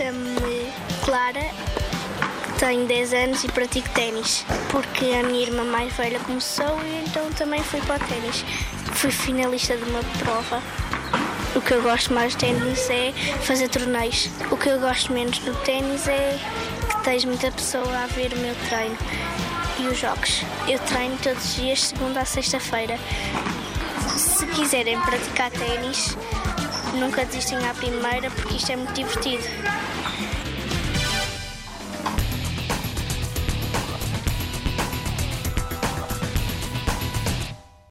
Chamo-me Clara, tenho 10 anos e pratico ténis, porque a minha irmã mais velha começou e então também fui para o ténis. Fui finalista de uma prova. O que eu gosto mais de ténis é fazer torneios. O que eu gosto menos do ténis é que tens muita pessoa a ver o meu treino e os jogos. Eu treino todos os dias, segunda a sexta-feira. Se quiserem praticar ténis, nunca desistem à primeira porque isto é muito divertido.